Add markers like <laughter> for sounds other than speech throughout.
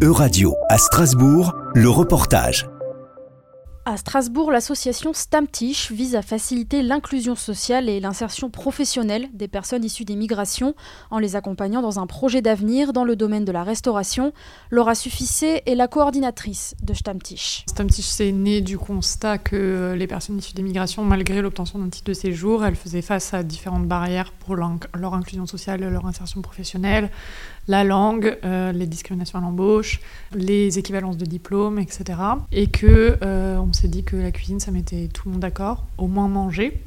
Euradio à Strasbourg, le reportage. À Strasbourg, l'association Stamtisch vise à faciliter l'inclusion sociale et l'insertion professionnelle des personnes issues des migrations en les accompagnant dans un projet d'avenir dans le domaine de la restauration. Laura Suffissé est la coordinatrice de Stamtisch. Stamtisch, c'est né du constat que les personnes issues des migrations, malgré l'obtention d'un titre de séjour, elles faisaient face à différentes barrières pour leur inclusion sociale, leur insertion professionnelle, la langue, euh, les discriminations à l'embauche, les équivalences de diplômes, etc. Et que euh, on s'est dit que la cuisine, ça mettait tout le monde d'accord, au moins manger.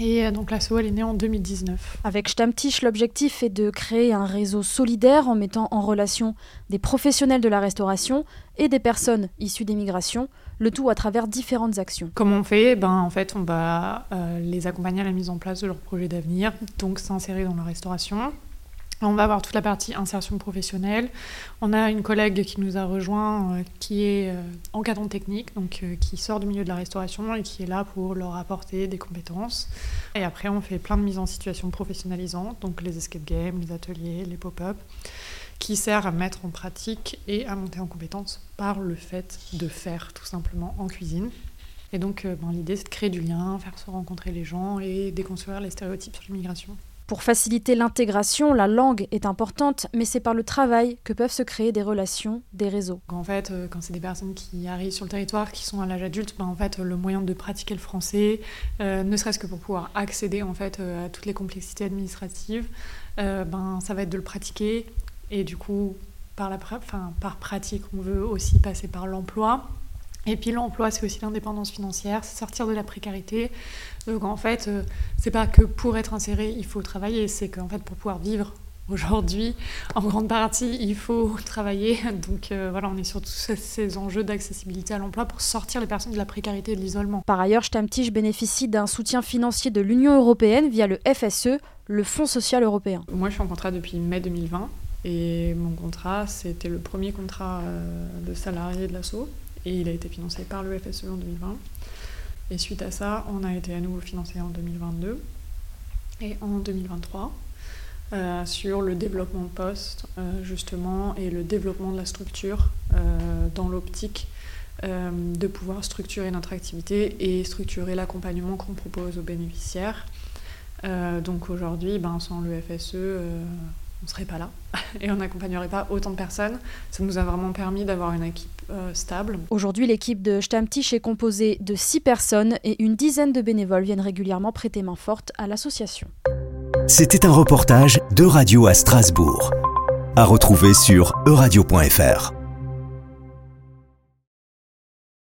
Et euh, donc l'ASSO, elle est née en 2019. Avec Stammtisch, l'objectif est de créer un réseau solidaire en mettant en relation des professionnels de la restauration et des personnes issues des migrations, le tout à travers différentes actions. Comment on fait ben, En fait, on va les accompagner à la mise en place de leur projet d'avenir, donc s'insérer dans la restauration, on va avoir toute la partie insertion professionnelle. On a une collègue qui nous a rejoint euh, qui est euh, technique, donc euh, qui sort du milieu de la restauration et qui est là pour leur apporter des compétences. Et après, on fait plein de mises en situation professionnalisantes, donc les escape games, les ateliers, les pop-up, qui servent à mettre en pratique et à monter en compétences par le fait de faire tout simplement en cuisine. Et donc, ben, l'idée, c'est de créer du lien, faire se rencontrer les gens et déconstruire les stéréotypes sur l'immigration. Pour faciliter l'intégration, la langue est importante, mais c'est par le travail que peuvent se créer des relations, des réseaux. En fait, euh, quand c'est des personnes qui arrivent sur le territoire, qui sont à l'âge adulte, ben en fait, le moyen de pratiquer le français, euh, ne serait-ce que pour pouvoir accéder en fait euh, à toutes les complexités administratives, ben ça va être de le pratiquer et du coup par la enfin, par pratique, on veut aussi passer par l'emploi. Et puis l'emploi, c'est aussi l'indépendance financière, c'est sortir de la précarité. Donc en fait, euh, c'est pas que pour être inséré, il faut travailler, c'est qu'en fait, pour pouvoir vivre aujourd'hui, en grande partie, il faut travailler. Donc euh, voilà, on est sur tous ces enjeux d'accessibilité à l'emploi pour sortir les personnes de la précarité et de l'isolement. Par ailleurs, Stammtisch bénéficie d'un soutien financier de l'Union européenne via le FSE, le Fonds social européen. Moi, je suis en contrat depuis mai 2020 et mon contrat, c'était le premier contrat euh, de salarié de l'assaut et il a été financé par le FSE en 2020. Et suite à ça, on a été à nouveau financé en 2022 et en 2023 euh, sur le développement de postes, euh, justement, et le développement de la structure euh, dans l'optique de pouvoir structurer notre activité et structurer l'accompagnement qu'on propose aux bénéficiaires. donc aujourd'hui, ben, sans le FSE, on ne serait pas là <laughs> et on n'accompagnerait pas autant de personnes. Ça nous a vraiment permis d'avoir une équipe euh, stable. Aujourd'hui, l'équipe de Stammtisch est composée de six personnes et une dizaine de bénévoles viennent régulièrement prêter main forte à l'association. C'était un reportage de Radio à Strasbourg, à retrouver sur euradio.fr.